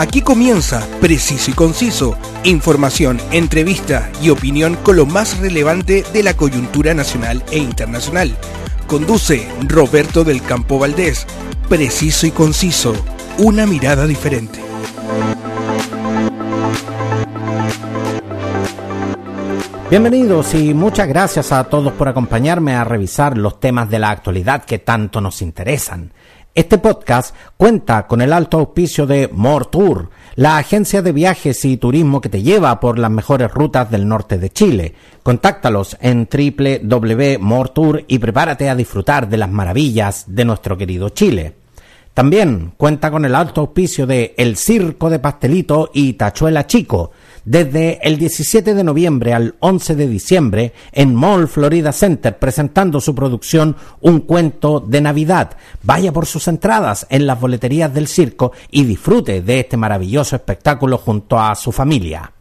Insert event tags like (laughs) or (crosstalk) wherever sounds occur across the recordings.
Aquí comienza Preciso y Conciso, información, entrevista y opinión con lo más relevante de la coyuntura nacional e internacional. Conduce Roberto del Campo Valdés. Preciso y Conciso, una mirada diferente. Bienvenidos y muchas gracias a todos por acompañarme a revisar los temas de la actualidad que tanto nos interesan. Este podcast cuenta con el alto auspicio de More Tour, la agencia de viajes y turismo que te lleva por las mejores rutas del norte de Chile. Contáctalos en www.mortour y prepárate a disfrutar de las maravillas de nuestro querido Chile. También cuenta con el alto auspicio de El Circo de Pastelito y Tachuela Chico, desde el 17 de noviembre al 11 de diciembre en Mall Florida Center presentando su producción Un cuento de Navidad. Vaya por sus entradas en las boleterías del circo y disfrute de este maravilloso espectáculo junto a su familia.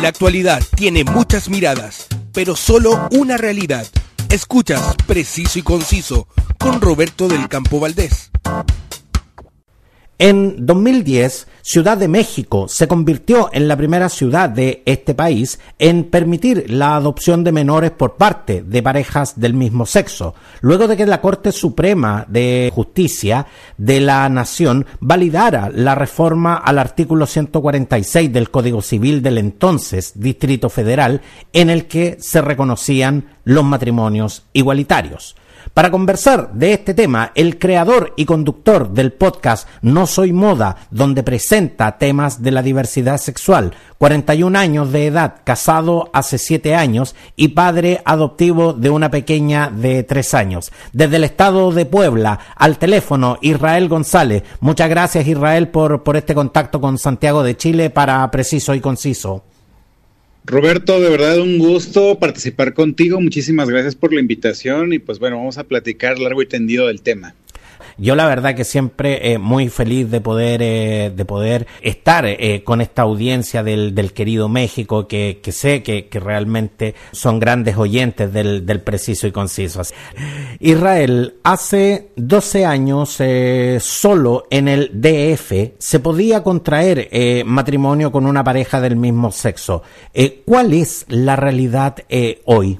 La actualidad tiene muchas miradas, pero solo una realidad. Escuchas Preciso y Conciso con Roberto del Campo Valdés. En 2010, Ciudad de México se convirtió en la primera ciudad de este país en permitir la adopción de menores por parte de parejas del mismo sexo, luego de que la Corte Suprema de Justicia de la Nación validara la reforma al artículo 146 del Código Civil del entonces Distrito Federal, en el que se reconocían los matrimonios igualitarios. Para conversar de este tema, el creador y conductor del podcast No Soy Moda, donde presenta temas de la diversidad sexual, 41 años de edad, casado hace 7 años y padre adoptivo de una pequeña de 3 años. Desde el estado de Puebla, al teléfono, Israel González. Muchas gracias Israel por, por este contacto con Santiago de Chile para Preciso y Conciso. Roberto, de verdad un gusto participar contigo. Muchísimas gracias por la invitación y pues bueno, vamos a platicar largo y tendido del tema. Yo la verdad que siempre eh, muy feliz de poder eh, de poder estar eh, con esta audiencia del, del querido México que, que sé que, que, realmente son grandes oyentes del, del preciso y conciso. Israel, hace 12 años eh, solo en el DF se podía contraer eh, matrimonio con una pareja del mismo sexo. ¿Cuál es la realidad hoy?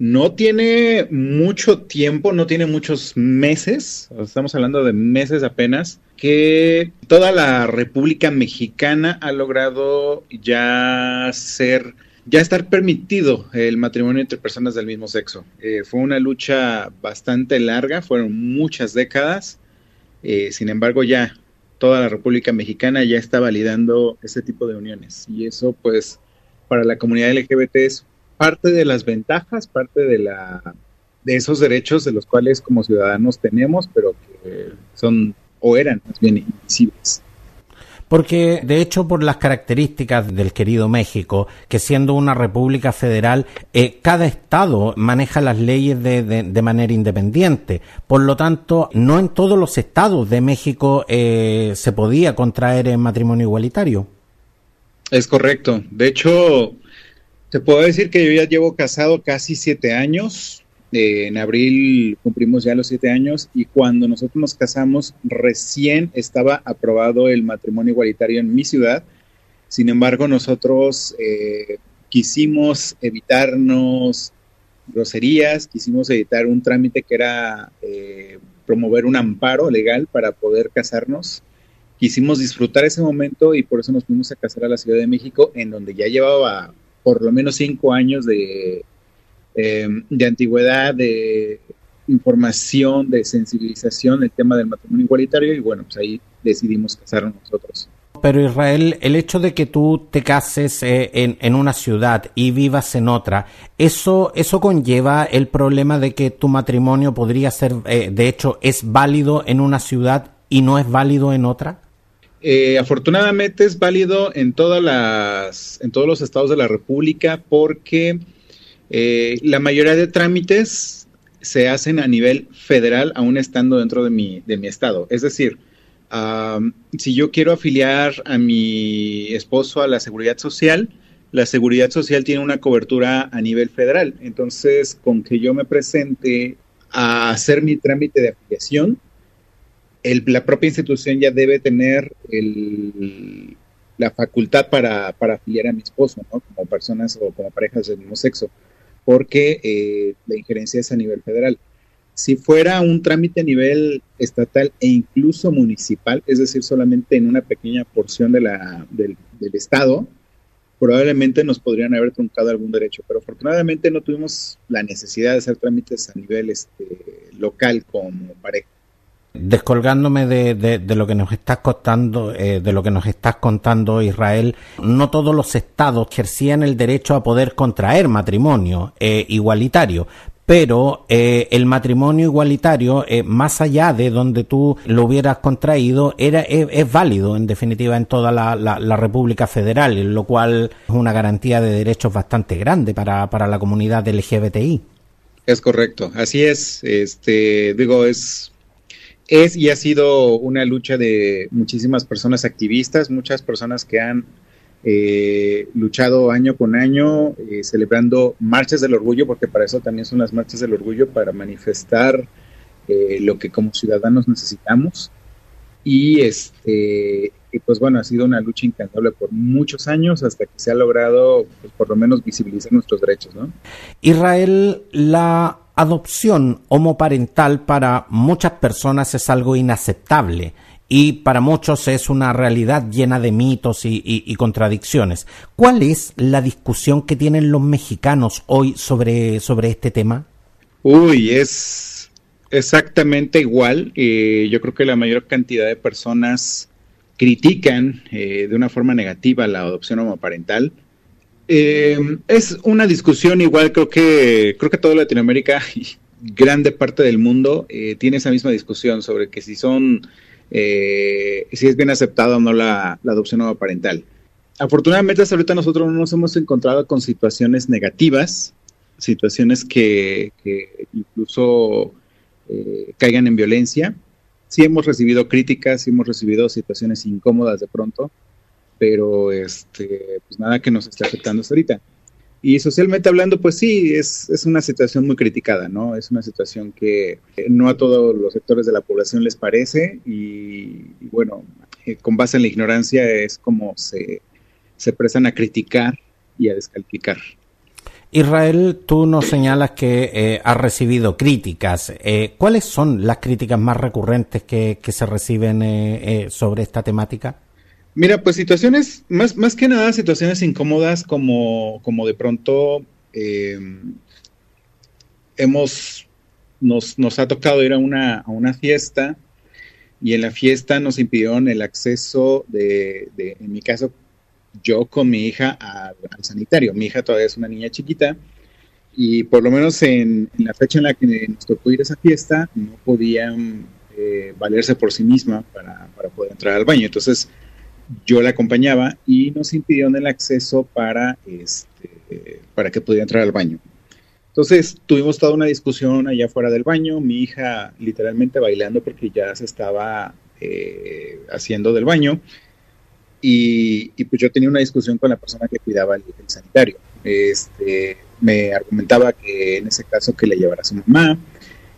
No tiene mucho tiempo, no tiene muchos meses, estamos hablando de meses apenas, que toda la República Mexicana ha logrado ya ser, ya estar permitido el matrimonio entre personas del mismo sexo. Eh, fue una lucha bastante larga, fueron muchas décadas, eh, sin embargo ya toda la República Mexicana ya está validando ese tipo de uniones y eso pues para la comunidad LGBT es parte de las ventajas, parte de la de esos derechos de los cuales como ciudadanos tenemos, pero que son o eran más bien invisibles. Porque, de hecho, por las características del querido México, que siendo una república federal, eh, cada estado maneja las leyes de, de, de, manera independiente. Por lo tanto, no en todos los estados de México eh, se podía contraer en matrimonio igualitario. Es correcto. De hecho, te puedo decir que yo ya llevo casado casi siete años. Eh, en abril cumplimos ya los siete años y cuando nosotros nos casamos recién estaba aprobado el matrimonio igualitario en mi ciudad. Sin embargo, nosotros eh, quisimos evitarnos groserías, quisimos evitar un trámite que era eh, promover un amparo legal para poder casarnos. Quisimos disfrutar ese momento y por eso nos fuimos a casar a la Ciudad de México, en donde ya llevaba por lo menos cinco años de, eh, de antigüedad, de información, de sensibilización el tema del matrimonio igualitario y bueno, pues ahí decidimos casarnos nosotros. Pero Israel, el hecho de que tú te cases eh, en, en, una ciudad y vivas en otra, eso, eso conlleva el problema de que tu matrimonio podría ser, eh, de hecho, es válido en una ciudad y no es válido en otra. Eh, afortunadamente es válido en todas las, en todos los estados de la República porque eh, la mayoría de trámites se hacen a nivel federal, aún estando dentro de mi, de mi estado. Es decir, um, si yo quiero afiliar a mi esposo a la seguridad social, la seguridad social tiene una cobertura a nivel federal. Entonces, con que yo me presente a hacer mi trámite de afiliación, la propia institución ya debe tener la facultad para, para, afiliar a mi esposo, ¿no? Como personas o como parejas del mismo sexo, porque eh, la injerencia es a nivel federal. Si fuera un trámite a nivel estatal e incluso municipal, es decir, solamente en una pequeña porción de la, del, del Estado, probablemente nos podrían haber truncado algún derecho, pero afortunadamente no tuvimos la necesidad de hacer trámites a nivel este, local como pareja. Descolgándome de, de, lo que nos estás contando, eh, de lo que nos estás contando, Israel, no todos los estados ejercían el derecho a poder contraer matrimonio eh, igualitario, pero eh, el matrimonio igualitario, eh, más allá de donde tú lo hubieras contraído, era, es, válido en definitiva en toda la, la, República Federal, lo cual es una garantía de derechos bastante grande para, para la comunidad LGBTI. Es correcto, así es. Este, digo, es es y ha sido una lucha de muchísimas personas activistas, muchas personas que han eh, luchado año con año, eh, celebrando marchas del orgullo, porque para eso también son las marchas del orgullo, para manifestar eh, lo que como ciudadanos necesitamos. Y este, pues bueno, ha sido una lucha incansable por muchos años hasta que se ha logrado, pues, por lo menos, visibilizar nuestros derechos, ¿no? Israel, la adopción homoparental para muchas personas es algo inaceptable y para muchos es una realidad llena de mitos y, contradicciones. ¿Cuál es la discusión que tienen los mexicanos hoy sobre, sobre este tema? Uy, es exactamente igual. Eh, yo creo que la mayor cantidad de personas critican eh, de una forma negativa la adopción homoparental. Eh, es una discusión igual, creo que creo que toda Latinoamérica (laughs) y grande parte del mundo tiene esa misma discusión sobre que si son eh, si es bien aceptada o no la, adopción parental. Afortunadamente hasta ahorita nosotros no nos hemos encontrado con situaciones negativas, situaciones que, incluso eh, caigan en violencia. Sí hemos recibido críticas, sí hemos recibido situaciones incómodas de pronto, pero este, pues nada que nos esté afectando hasta ahorita. Y socialmente hablando, pues sí, es, es, una situación muy criticada, ¿no? Es una situación que no a todos los sectores de la población les parece y, bueno, eh, con base en la ignorancia es como se, se prestan a criticar y a descalificar. Israel, tú nos señalas que eh, has recibido críticas. Eh, ¿Cuáles son las críticas más recurrentes que, que se reciben sobre esta temática? Mira, pues situaciones, más, más que nada situaciones incómodas como, como de pronto em, hemos, nos, nos, ha tocado ir a una, a una fiesta y en la fiesta nos impidieron el acceso de, de en mi caso, yo con mi hija al, sanitario. Mi hija todavía es una niña chiquita y por lo menos en, la fecha en la que nos tocó ir a esa fiesta no podían eh, valerse por sí misma para, para poder entrar al baño. Entonces, yo la acompañaba y nos impidieron el acceso para, este, para que pudiera entrar al baño. Entonces tuvimos toda una discusión allá fuera del baño, mi hija literalmente bailando porque ya se estaba eh, haciendo del baño y, pues yo tenía una discusión con la persona que cuidaba el, sanitario. Este, me argumentaba que en ese caso que le llevara a su mamá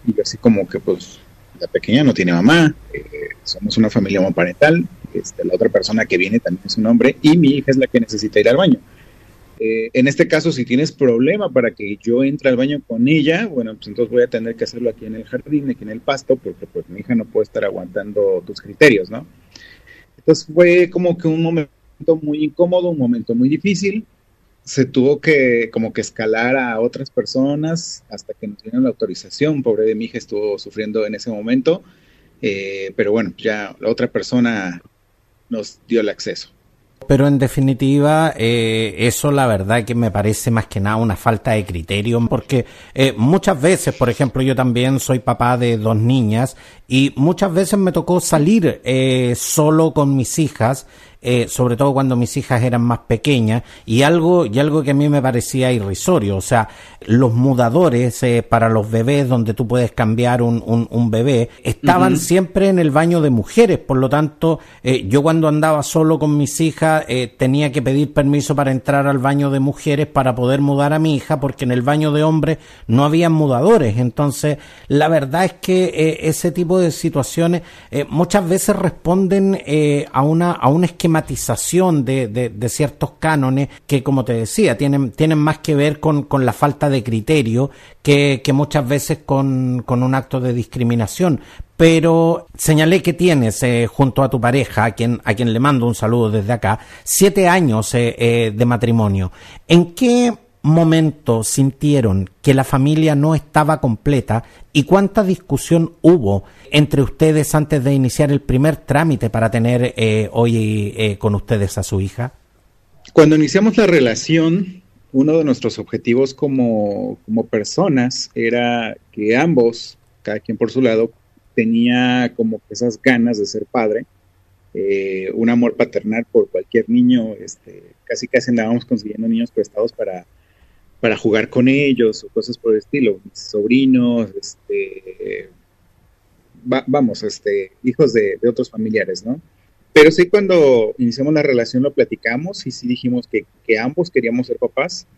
y yo así como que pues la pequeña no tiene mamá, eh, somos una familia homoparental, este, la otra persona que viene también es un hombre y mi hija es la que necesita ir al baño. Eh, en este caso, si tienes problema para que yo entre al baño con ella, bueno, pues entonces voy a tener que hacerlo aquí en el jardín, aquí en el pasto, porque pues mi hija no puede estar aguantando tus criterios, ¿no? Entonces fue como que un momento muy incómodo, un momento muy difícil. Se tuvo que como que escalar a otras personas hasta que nos dieron la autorización. Pobre de mi hija estuvo sufriendo en ese momento. Eh, pero bueno, ya la otra persona nos dio el acceso. Pero en definitiva, eh, eso la verdad que me parece más que nada una falta de criterio, porque eh, muchas veces, por ejemplo, yo también soy papá de dos niñas y muchas veces me tocó salir eh, solo con mis hijas eh, sobre todo cuando mis hijas eran más pequeñas, y algo, y algo que a mí me parecía irrisorio, o sea, los mudadores eh, para los bebés donde tú puedes cambiar un, un, bebé, estaban siempre en el baño de mujeres, por lo tanto, eh, yo cuando andaba solo con mis hijas tenía que pedir permiso para entrar al baño de mujeres para poder mudar a mi hija, porque en el baño de hombres no había mudadores, entonces, la verdad es que ese tipo de situaciones muchas veces responden a una, a un esquema de, de, ciertos cánones que, como te decía, tienen, tienen más que ver con, con la falta de criterio que, que muchas veces con, con, un acto de discriminación. Pero señalé que tienes eh, junto a tu pareja, a quien, a quien le mando un saludo desde acá, siete años eh, eh, de matrimonio. ¿En qué momento sintieron que la familia no estaba completa y cuánta discusión hubo entre ustedes antes de iniciar el primer trámite para tener eh, hoy eh, con ustedes a su hija? Cuando iniciamos la relación, uno de nuestros objetivos como, como personas era que ambos, cada quien por su lado, tenía como esas ganas de ser padre, eh, un amor paternal por cualquier niño, este, casi casi andábamos consiguiendo niños prestados para para jugar con ellos o cosas por el estilo, mis sobrinos, este, vamos, este, hijos de, otros familiares, ¿no? Pero sí cuando iniciamos la relación lo platicamos y sí dijimos que, ambos queríamos ser papás.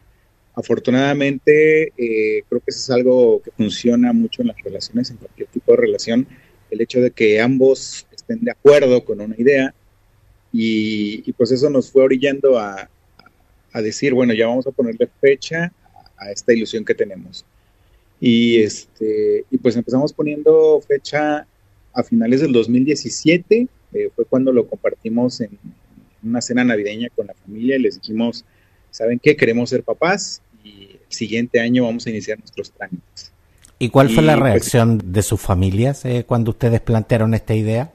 Afortunadamente, eh, creo que eso es algo que funciona mucho en las relaciones, en cualquier tipo de relación, el hecho de que ambos estén de acuerdo con una idea y, y pues eso nos fue orillando a, a decir, bueno, ya vamos a ponerle fecha a esta ilusión que tenemos. Y, este, y pues empezamos poniendo fecha a finales del 2017, eh, fue cuando lo compartimos en una cena navideña con la familia y les dijimos, ¿saben qué? Queremos ser papás y el siguiente año vamos a iniciar nuestros trámites. ¿Y cuál fue la pues, reacción de sus familias eh, cuando ustedes plantearon esta idea?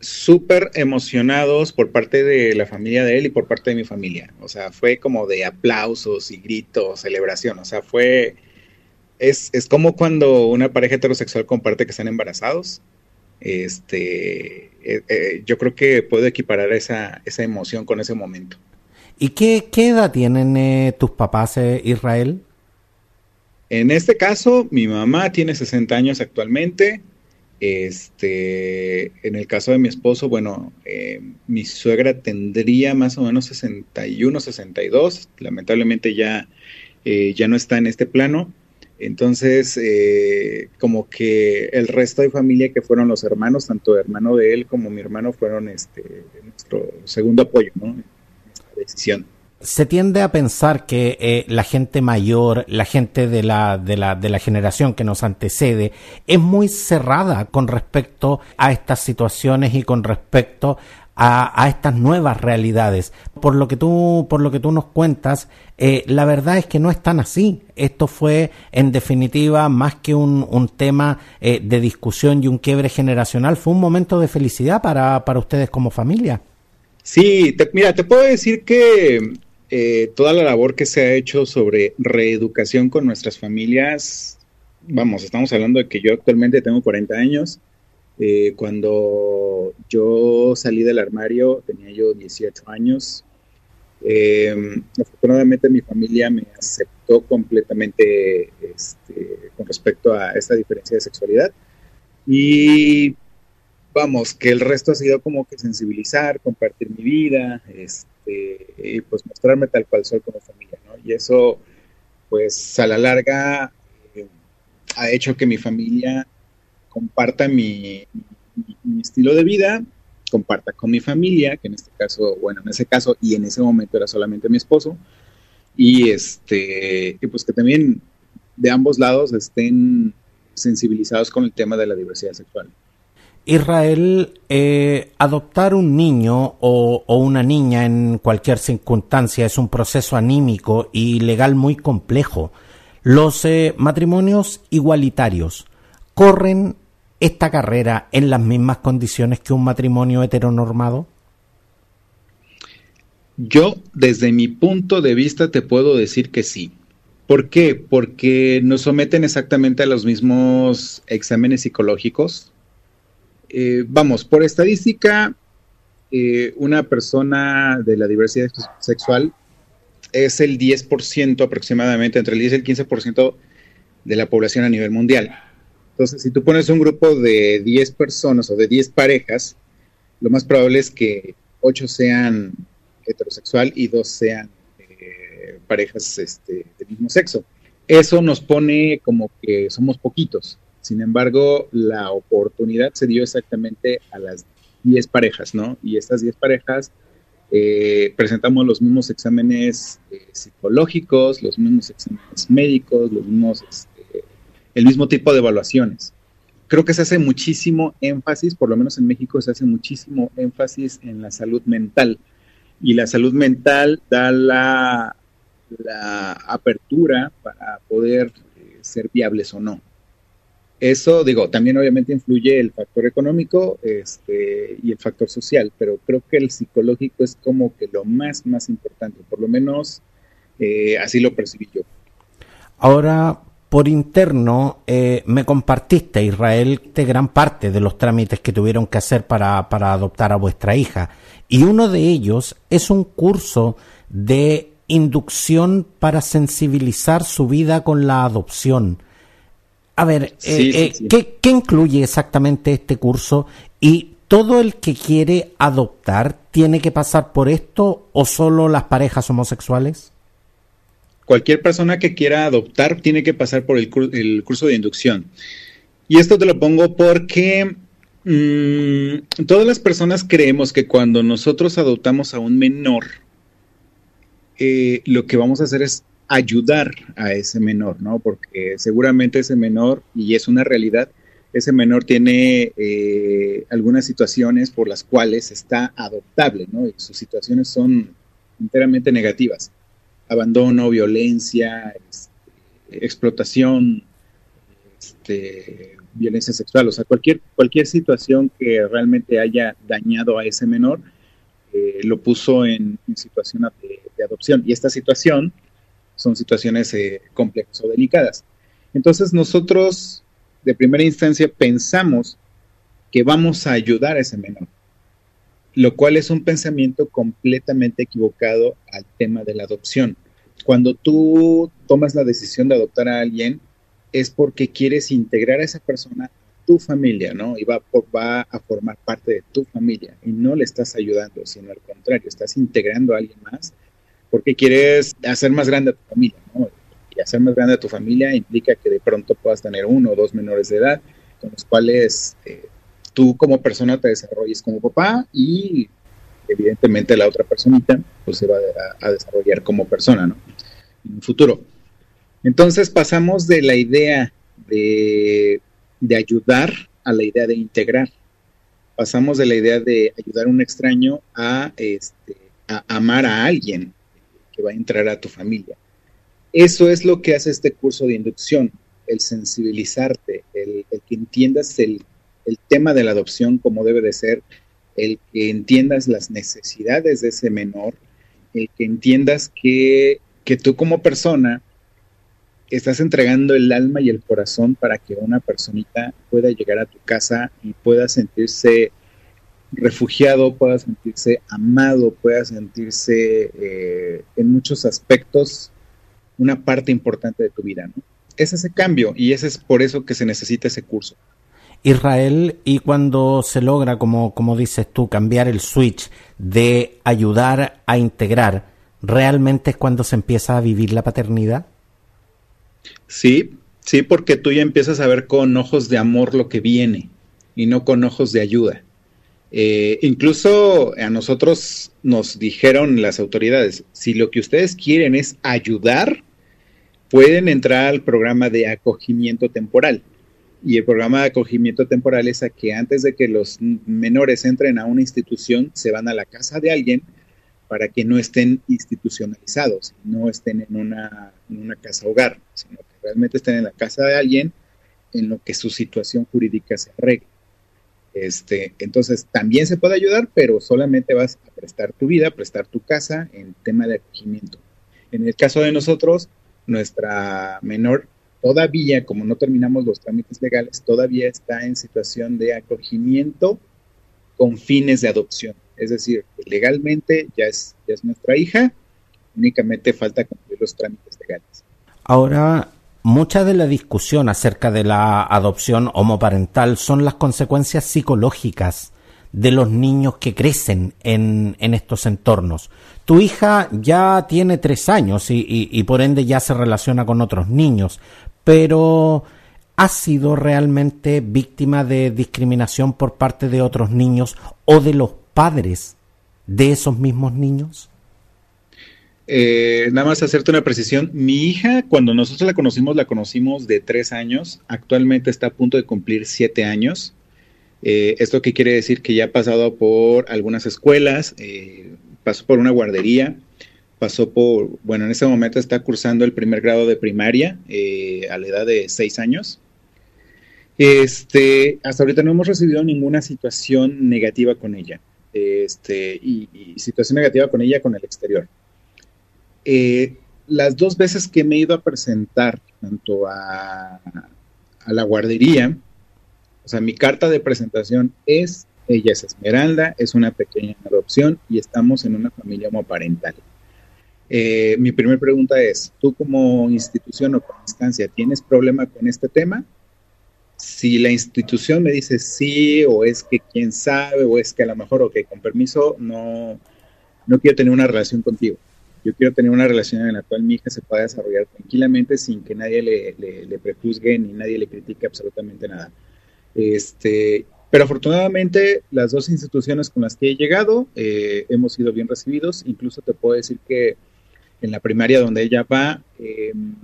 Súper emocionados por parte de la familia de él y por parte de mi familia. O sea, fue como de aplausos y gritos, celebración. O sea, fue... Es, es como cuando una pareja heterosexual comparte que están embarazados. Este, eh, eh, yo creo que puedo equiparar esa, esa emoción con ese momento. ¿Y qué, qué edad tienen eh, tus papás, Israel? En este caso, mi mamá tiene 60 años actualmente, este, en el caso de mi esposo, bueno, eh, mi suegra tendría más o menos 61, 62. Lamentablemente ya, eh, ya no está en este plano. Entonces, eh, como que el resto de familia que fueron los hermanos, tanto hermano de él como mi hermano, fueron este, nuestro segundo apoyo, ¿no? En esta decisión se tiende a pensar que eh, la gente mayor, la gente de la, de, la, de la generación que nos antecede, es muy cerrada con respecto a estas situaciones y con respecto a, a, estas nuevas realidades. Por lo que tú, por lo que tú nos cuentas, eh, la verdad es que no es tan así. Esto fue, en definitiva, más que un, un tema eh, de discusión y un quiebre generacional, fue un momento de felicidad para, para ustedes como familia. Sí, mira, te puedo decir que eh, toda la labor que se ha hecho sobre reeducación con nuestras familias, vamos, estamos hablando de que yo actualmente tengo 40 años. Eh, cuando yo salí del armario tenía yo 18 años. Em, afortunadamente mi familia me aceptó completamente este, con respecto a esta diferencia de sexualidad. Y vamos, que el resto ha sido como que sensibilizar, compartir mi vida, este, este, y pues mostrarme tal cual soy como familia, ¿no? Y eso, pues a la larga, eh, ha hecho que mi familia comparta mi, estilo de vida, comparta con mi familia, que en este caso, bueno, en ese caso y en ese momento era solamente mi esposo, y este, y pues que también de ambos lados estén sensibilizados con el tema de la diversidad sexual. Israel, eh, adoptar un niño o, una niña en cualquier circunstancia es un proceso anímico y legal muy complejo. Los eh, matrimonios igualitarios corren esta carrera en las mismas condiciones que un matrimonio heteronormado? Yo, desde mi punto de vista, te puedo decir que sí. ¿Por qué? Porque nos someten exactamente a los mismos exámenes psicológicos, eh, vamos, por estadística, eh, una persona de la diversidad sexual es el 10% aproximadamente, entre el 10 y el 15% de la población a nivel mundial. Entonces, si tú pones un grupo de 10 personas o de 10 parejas, lo más probable es que 8 sean heterosexual y 2 sean eh, parejas este, del mismo sexo. Eso nos pone como que somos poquitos. Sin embargo, la oportunidad se dio exactamente a las 10 parejas, ¿no? Y estas 10 parejas eh, presentamos los mismos exámenes eh, psicológicos, los mismos exámenes médicos, los mismos este, el mismo tipo de evaluaciones. Creo que se hace muchísimo énfasis, por lo menos en México se hace muchísimo énfasis en la salud mental. Y la salud mental da la, apertura para poder eh, ser viables o no. Eso, digo, también obviamente influye el factor económico este, y el factor social, pero creo que el psicológico es como que lo más, más importante, por lo menos eh, así lo percibí yo. Ahora, por interno eh, me compartiste, Israel, de gran parte de los trámites que tuvieron que hacer para, para adoptar a vuestra hija. Y uno de ellos es un curso de inducción para sensibilizar su vida con la adopción. A ver, eh, eh, ¿qué, ¿qué incluye exactamente este curso? ¿Y todo el que quiere adoptar tiene que pasar por esto o solo las parejas homosexuales? cualquier persona que quiera adoptar tiene que pasar por el, curso de inducción. Y esto te lo pongo porque mm, todas las personas creemos que cuando nosotros adoptamos a un menor, eh, lo que vamos a hacer es ayudar a ese menor, ¿no? Porque seguramente ese menor, y es una realidad, ese menor tiene eh, algunas situaciones por las cuales está adoptable, ¿no? Y sus situaciones son enteramente negativas abandono, violencia, este, explotación, este, violencia sexual, o sea, cualquier, cualquier situación que realmente haya dañado a ese menor, eh, lo puso en, situación de, adopción. Y esta situación son situaciones eh, complejas o delicadas. Entonces nosotros, de primera instancia, pensamos que vamos a ayudar a ese menor lo cual es un pensamiento completamente equivocado al tema de la adopción. Cuando tú tomas la decisión de adoptar a alguien, es porque quieres integrar a esa persona a tu familia, ¿no? Y va, va a formar parte de tu familia y no le estás ayudando, sino al contrario, estás integrando a alguien más porque quieres hacer más grande a tu familia, ¿no? Y hacer más grande a tu familia implica que de pronto puedas tener uno o dos menores de edad con los cuales eh, tú como persona te desarrolles como papá y evidentemente la otra personita pues se va a, desarrollar como persona, ¿no? En un futuro. Entonces pasamos de la idea de, ayudar a la idea de integrar. Pasamos de la idea de ayudar a un extraño a, este, a amar a alguien que va a entrar a tu familia. Eso es lo que hace este curso de inducción, el sensibilizarte, el que entiendas el el tema de la adopción como debe de ser, el que entiendas las necesidades de ese menor, el que entiendas que, que tú como persona estás entregando el alma y el corazón para que una personita pueda llegar a tu casa y pueda sentirse refugiado, pueda sentirse amado, pueda sentirse eh, en muchos aspectos una parte importante de tu vida. ¿no? Es ese cambio y ese es por eso que se necesita ese curso. Israel y cuando se logra, como, como dices tú, cambiar el switch de ayudar a integrar, ¿realmente es cuando se empieza a vivir la paternidad? Sí, sí, porque tú ya empiezas a ver con ojos de amor lo que viene y no con ojos de ayuda. Eh, incluso a nosotros nos dijeron las autoridades, si lo que ustedes quieren es ayudar, pueden entrar al programa de acogimiento temporal. Y el programa de acogimiento temporal es a que antes de que los menores entren a una institución, se van a la casa de alguien para que no estén institucionalizados, no estén en una, casa hogar, sino que realmente estén en la casa de alguien en lo que su situación jurídica se arregle. Este, entonces, también se puede ayudar, pero solamente vas a prestar tu vida, prestar tu casa en tema de acogimiento. En el caso de nosotros, nuestra menor todavía, como no terminamos los trámites legales, todavía está en situación de acogimiento con fines de adopción. Es decir, legalmente ya es, ya es nuestra hija, únicamente falta cumplir los trámites legales. Ahora, mucha de la discusión acerca de la adopción homoparental son las consecuencias psicológicas de los niños que crecen en, estos entornos. Tu hija ya tiene tres años y, y, por ende ya se relaciona con otros niños, pero ¿ha sido realmente víctima de discriminación por parte de otros niños o de los padres de esos mismos niños? Eh, nada más hacerte una precisión. Mi hija, cuando nosotros la conocimos, la conocimos de tres años. Actualmente está a punto de cumplir siete años. Eh, ¿Esto qué quiere decir? Que ya ha pasado por algunas escuelas, eh, pasó por una guardería, pasó por, bueno, en ese momento está cursando el primer grado de primaria eh, a la edad de seis años. Este, hasta ahorita no hemos recibido ninguna situación negativa con ella. Este, y, situación negativa con ella con el exterior. Las dos veces que me he ido a presentar tanto a, a la guardería, o sea, mi carta de presentación es, ella es Esmeralda, es una pequeña adopción y estamos en una familia homoparental. Eh, mi primera pregunta es, ¿tú como institución o como instancia tienes problema con este tema? Si la institución me dice sí, o es que quién sabe, o es que a lo mejor, ok, con permiso, no, no quiero tener una relación contigo. Yo quiero tener una relación en la cual mi hija se pueda desarrollar tranquilamente sin que nadie le, prejuzgue ni nadie le critique absolutamente nada. Este, pero afortunadamente las dos instituciones con las que he llegado eh, hemos sido bien recibidos. Incluso te puedo decir que en la primaria donde ella va em,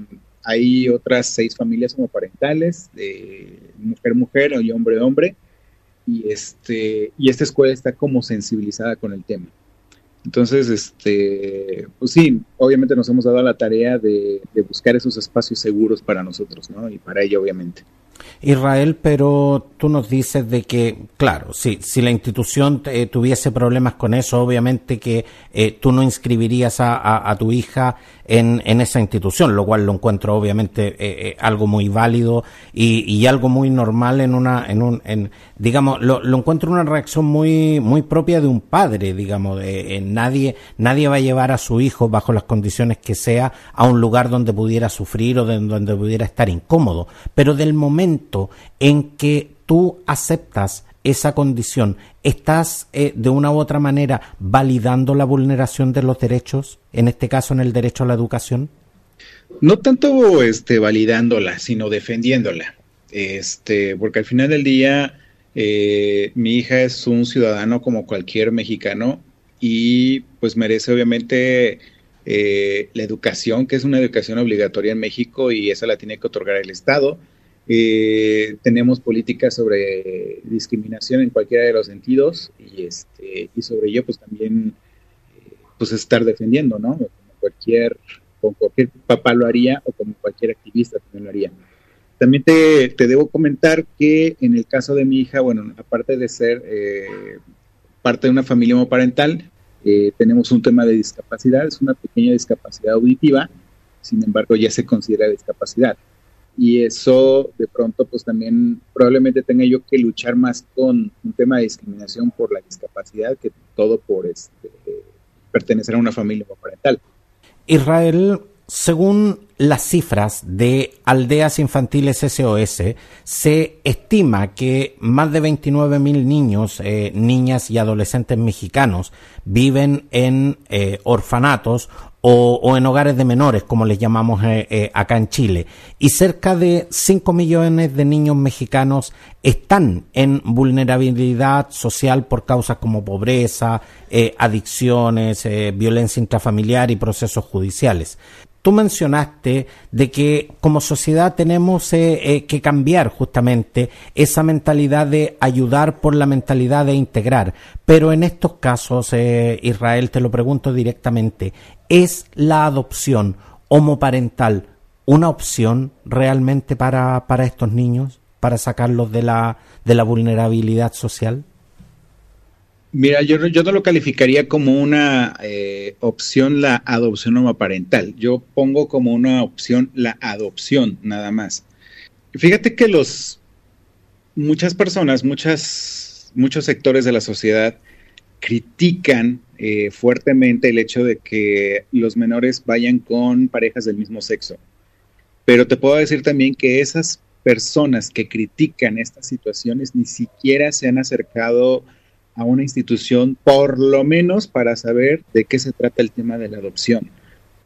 hay otras seis familias homoparentales, de mujer-mujer y hombre-hombre. Y, este, y esta escuela está como sensibilizada con el tema. Entonces, este, pues sí, obviamente nos hemos dado la tarea de, de buscar esos espacios seguros para nosotros, ¿no? Y para ella, obviamente. Israel, pero tú nos dices de que, claro, si, si la institución eh, tuviese problemas con eso, obviamente que eh, tú no inscribirías a, a, tu hija en, en, esa institución, lo cual lo encuentro obviamente eh, algo muy válido y, y, algo muy normal en una, en un, en, digamos, lo, lo encuentro una reacción muy, muy propia de un padre, digamos, de, nadie, nadie va a llevar a su hijo bajo las condiciones que sea a un lugar donde pudiera sufrir o de, donde pudiera estar incómodo, pero del momento en que tú aceptas esa condición, ¿estás eh, de una u otra manera validando la vulneración de los derechos, en este caso en el derecho a la educación? No tanto este, validándola, sino defendiéndola. Este, porque al final del día, eh, mi hija es un ciudadano como cualquier mexicano y pues merece obviamente eh, la educación, que es una educación obligatoria en México y esa la tiene que otorgar el Estado eh, tenemos políticas sobre discriminación en cualquiera de los sentidos y, este, y sobre ello pues también eh, pues estar defendiendo, ¿no? Como cualquier, como cualquier papá lo haría o como cualquier activista también lo haría. También te, te debo comentar que en el caso de mi hija, bueno, aparte de ser eh, parte de una familia homoparental, eh, tenemos un tema de discapacidad, es una pequeña discapacidad auditiva, sin embargo ya se considera discapacidad y eso de pronto pues también probablemente tenga yo que luchar más con un tema de discriminación por la discapacidad que todo por este, pertenecer a una familia parental. Israel, según las cifras de Aldeas Infantiles SOS, se estima que más de 29.000 niños, eh, niñas y adolescentes mexicanos viven en eh, orfanatos o, en hogares de menores, como les llamamos eh, acá en Chile. Y cerca de 5 millones de niños mexicanos están en vulnerabilidad social por causas como pobreza, adicciones, violencia intrafamiliar y procesos judiciales. Tú mencionaste de que como sociedad tenemos que cambiar justamente esa mentalidad de ayudar por la mentalidad de integrar. Pero en estos casos, Israel, te lo pregunto directamente, ¿Es la adopción homoparental una opción realmente para, para estos niños, para sacarlos de la, de la vulnerabilidad social? Mira, yo, yo no lo calificaría como una eh, opción la adopción homoparental. Yo pongo como una opción la adopción, nada más. Fíjate que los muchas personas, muchas, muchos sectores de la sociedad critican eh, fuertemente el hecho de que los menores vayan con parejas del mismo sexo. Pero te puedo decir también que esas personas que critican estas situaciones ni siquiera se han acercado a una institución, por lo menos para saber de qué se trata el tema de la adopción.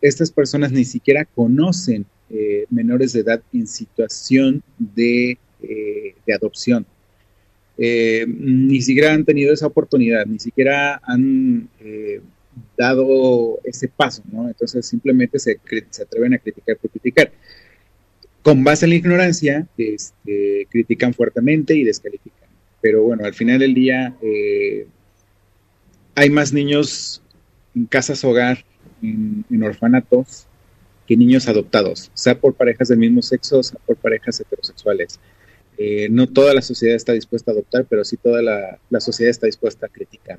Estas personas ni siquiera conocen eh, menores de edad en situación de, eh, adopción. Eh, ni siquiera han tenido esa oportunidad, ni siquiera han dado ese paso, ¿no? Entonces simplemente se, se atreven a criticar por criticar con base en la ignorancia, este, critican fuertemente y descalifican. Pero bueno, al final del día eh, hay más niños en casas hogar, en, orfanatos, que niños adoptados, sea por parejas del mismo sexo, sea por parejas heterosexuales. Eh, no toda la sociedad está dispuesta a adoptar, pero sí toda la, sociedad está dispuesta a criticar.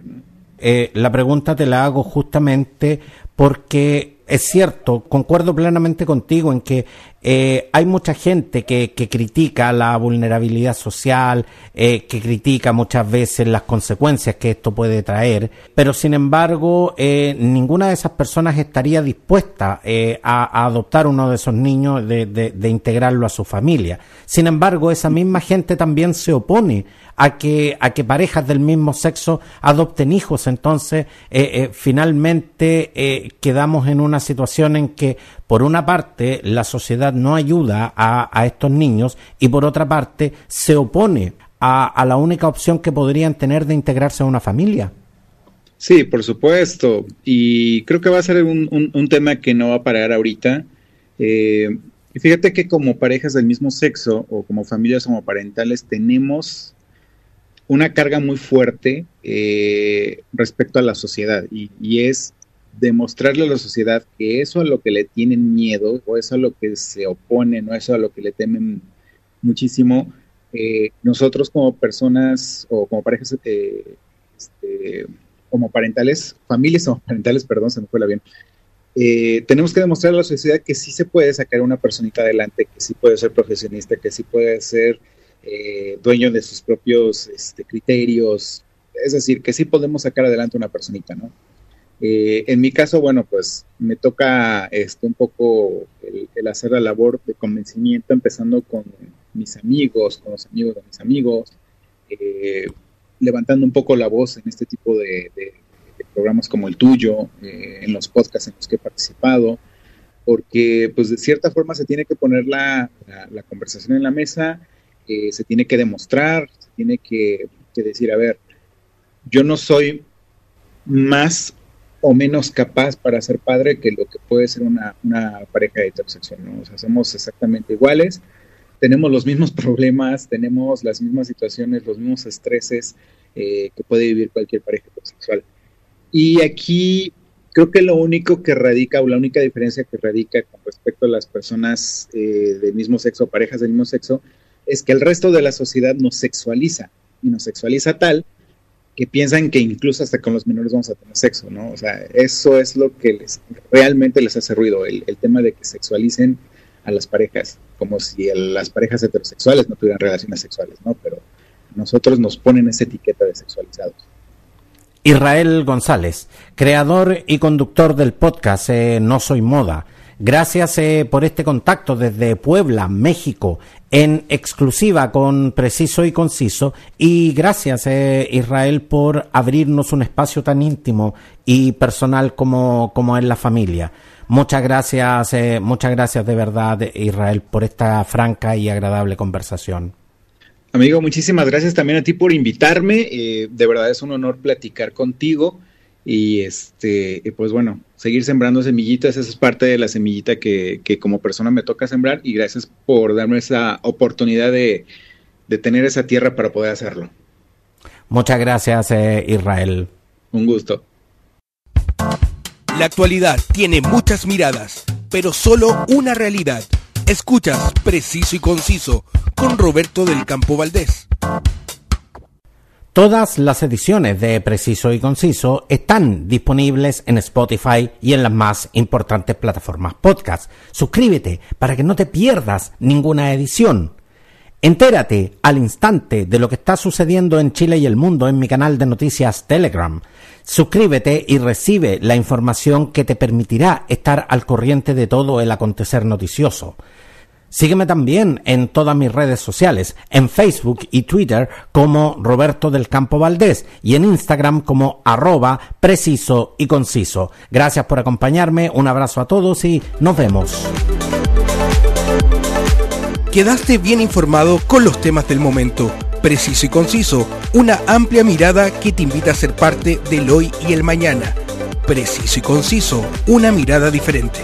Eh, la pregunta te la hago justamente porque es cierto, concuerdo plenamente contigo en que eh, hay mucha gente que, que, critica la vulnerabilidad social, eh, que critica muchas veces las consecuencias que esto puede traer, pero sin embargo eh, ninguna de esas personas estaría dispuesta a, adoptar uno de esos niños, de, de integrarlo a su familia. Sin embargo, esa misma gente también se opone a que, a que parejas del mismo sexo adopten hijos. Entonces, eh, eh, finalmente eh, quedamos en una situación en que, por una parte, la sociedad no ayuda a, a estos niños y, por otra parte, se opone a, a, la única opción que podrían tener de integrarse a una familia. Sí, por supuesto. Y creo que va a ser un, un, tema que no va a parar ahorita. y fíjate que como parejas del mismo sexo o como familias homoparentales tenemos una carga muy fuerte eh, respecto a la sociedad y, es demostrarle a la sociedad que eso a lo que le tienen miedo o eso a lo que se oponen o eso a lo que le temen muchísimo, eh, nosotros como personas o como parejas eh, este, como parentales, familias parentales, perdón, se me fue la bien, tenemos que demostrar a la sociedad que sí se puede sacar una personita adelante, que sí puede ser profesionista, que sí puede ser eh, dueño de sus propios este, criterios, es decir, que sí podemos sacar adelante una personita, ¿no? Eh, en mi caso, bueno, pues me toca este, un poco el, hacer la labor de convencimiento, empezando con mis amigos, con los amigos de mis amigos, eh, levantando un poco la voz en este tipo de, programas como el tuyo, en los podcasts en los que he participado, porque pues de cierta forma se tiene que poner la conversación en la mesa se tiene que demostrar, se tiene que, decir, a ver, yo no soy más o menos capaz para ser padre que lo que puede ser una, pareja heterosexual, ¿no? O sea, somos exactamente iguales, tenemos los mismos problemas, tenemos las mismas situaciones, los mismos estreses eh, que puede vivir cualquier pareja heterosexual. Y aquí creo que lo único que radica, o la única diferencia que radica con respecto a las personas eh, del mismo sexo, parejas del mismo sexo, es que el resto de la sociedad nos sexualiza y nos sexualiza tal que piensan que incluso hasta con los menores vamos a tener sexo, ¿no? O sea, eso es lo que les realmente les hace ruido, el, tema de que sexualicen a las parejas, como si las parejas heterosexuales no tuvieran relaciones sexuales, ¿no? Pero nosotros nos ponen esa etiqueta de sexualizados. Israel González, creador y conductor del podcast eh, No Soy Moda, Gracias eh, por este contacto desde Puebla, México, en exclusiva con Preciso y Conciso. Y gracias, eh, Israel, por abrirnos un espacio tan íntimo y personal como, como es la familia. Muchas gracias, eh, muchas gracias de verdad, Israel, por esta franca y agradable conversación. Amigo, muchísimas gracias también a ti por invitarme. de verdad es un honor platicar contigo y este pues bueno seguir sembrando semillitas esa es parte de la semillita que, como persona me toca sembrar y gracias por darme esa oportunidad de, tener esa tierra para poder hacerlo. Muchas gracias eh, Israel. Un gusto. La actualidad tiene muchas miradas pero solo una realidad. Escuchas preciso y conciso con Roberto del Campo Valdés Todas las ediciones de Preciso y Conciso están disponibles en Spotify y en las más importantes plataformas podcast. Suscríbete para que no te pierdas ninguna edición. Entérate al instante de lo que está sucediendo en Chile y el mundo en mi canal de noticias Telegram. Suscríbete y recibe la información que te permitirá estar al corriente de todo el acontecer noticioso. Sígueme también en todas mis redes sociales, en Facebook y Twitter como Roberto del Campo Valdés y en Instagram como arroba preciso y conciso. Gracias por acompañarme, un abrazo a todos y nos vemos. Quedaste bien informado con los temas del momento, preciso y conciso, una amplia mirada que te invita a ser parte del hoy y el mañana. Preciso y conciso, una mirada diferente.